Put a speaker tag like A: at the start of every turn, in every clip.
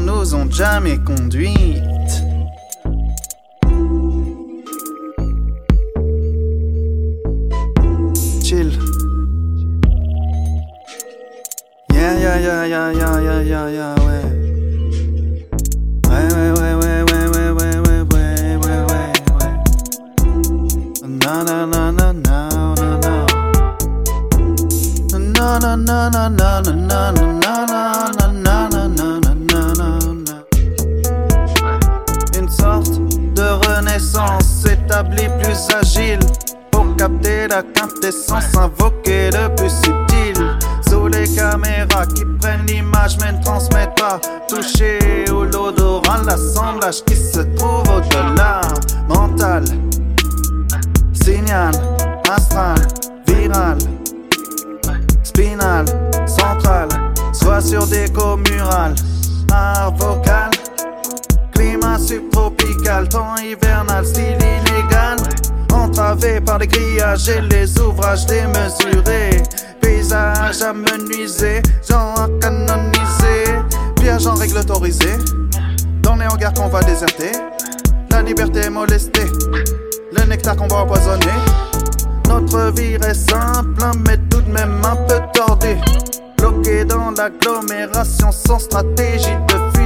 A: nous ont jamais conduites. Chill. Yeah, yeah, yeah, yeah, yeah, yeah, yeah, s'établit plus agile pour capter la quintessence invoquée le plus subtil. Sous les caméras qui prennent l'image mais ne transmettent pas. Toucher au l'odorat, l'assemblage qui se trouve au-delà. Mental, signal, astral, viral, spinal, central. Soit sur des murales, art vocal. Subtropical, temps hivernal, style illégal. Entravé par les grillages et les ouvrages démesurés. Paysage gens à canoniser. Piège en règle autorisée. Dans les hangars qu'on va déserter. La liberté est molestée. Le nectar qu'on va empoisonner. Notre vie est simple, mais tout de même un peu tordue. Bloqué dans l'agglomération sans stratégie de fuite.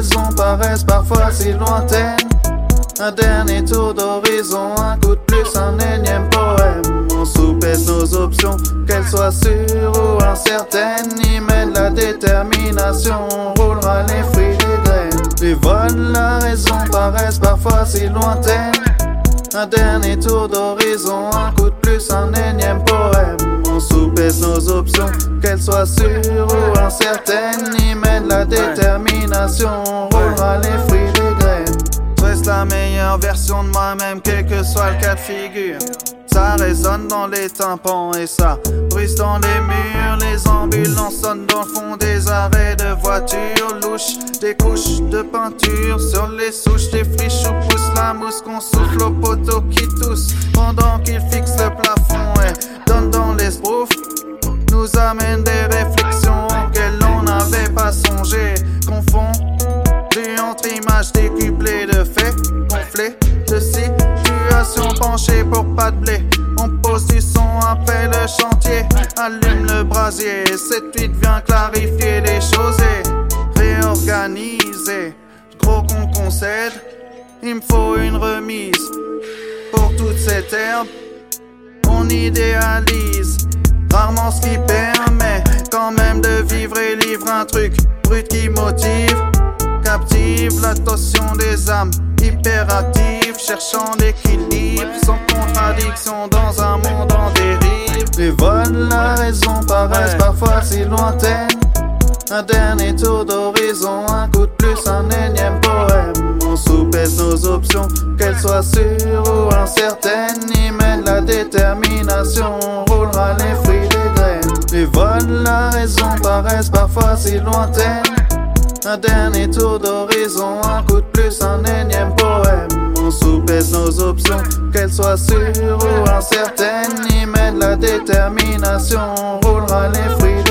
A: Vols, la raison paraissent parfois si lointaines. Un dernier tour d'horizon, un coup de plus, un énième poème. On soupèse nos options, qu'elles soient sûres ou incertaines. Y mène la détermination, on roulera les fruits des graines. Les vols, la raison paraissent parfois si lointaines. Un dernier tour d'horizon, un coup de plus, un énième poème. On soupèse nos options, qu'elles soient sûres ou incertaines. Y mène la détermination, on roulera les fruits des graines. Reste la meilleure version de moi-même, quel que soit le cas de figure. Ça résonne dans les tympans et ça brise dans les murs. Les ambulances sonnent dans le fond des arrêts de voitures louches. Des couches de peinture sur les souches, des friches où pousse la mousse qu'on souffle au poteau qui tousse. Pendant qu'il fixe le plafond et donne dans les sproufs. Nous amène pour pas de blé. On pose du son après le chantier, allume le brasier. Cette huit vient clarifier les choses et réorganiser. Gros qu'on concède, il me faut une remise pour toute cette herbe. On idéalise rarement ce qui permet quand même de vivre et livre un truc brut qui motive captive l'attention des âmes hyperactives, cherchant l'équilibre sans contradiction dans un monde en dérive. Les vols, la raison paraissent parfois si lointaines. Un dernier tour d'horizon, un coup de plus, un énième poème. On soupèse nos options, qu'elles soient sûres ou incertaines. Y mène la détermination, on roulera les fruits des graines. Les vols, la raison paraissent parfois si lointaines. Un dernier tour d'horizon, un coup de plus, un énième poème. On soupèse nos options, qu'elles soient sûres ou incertaines. Y mène la détermination, on roulera les fruits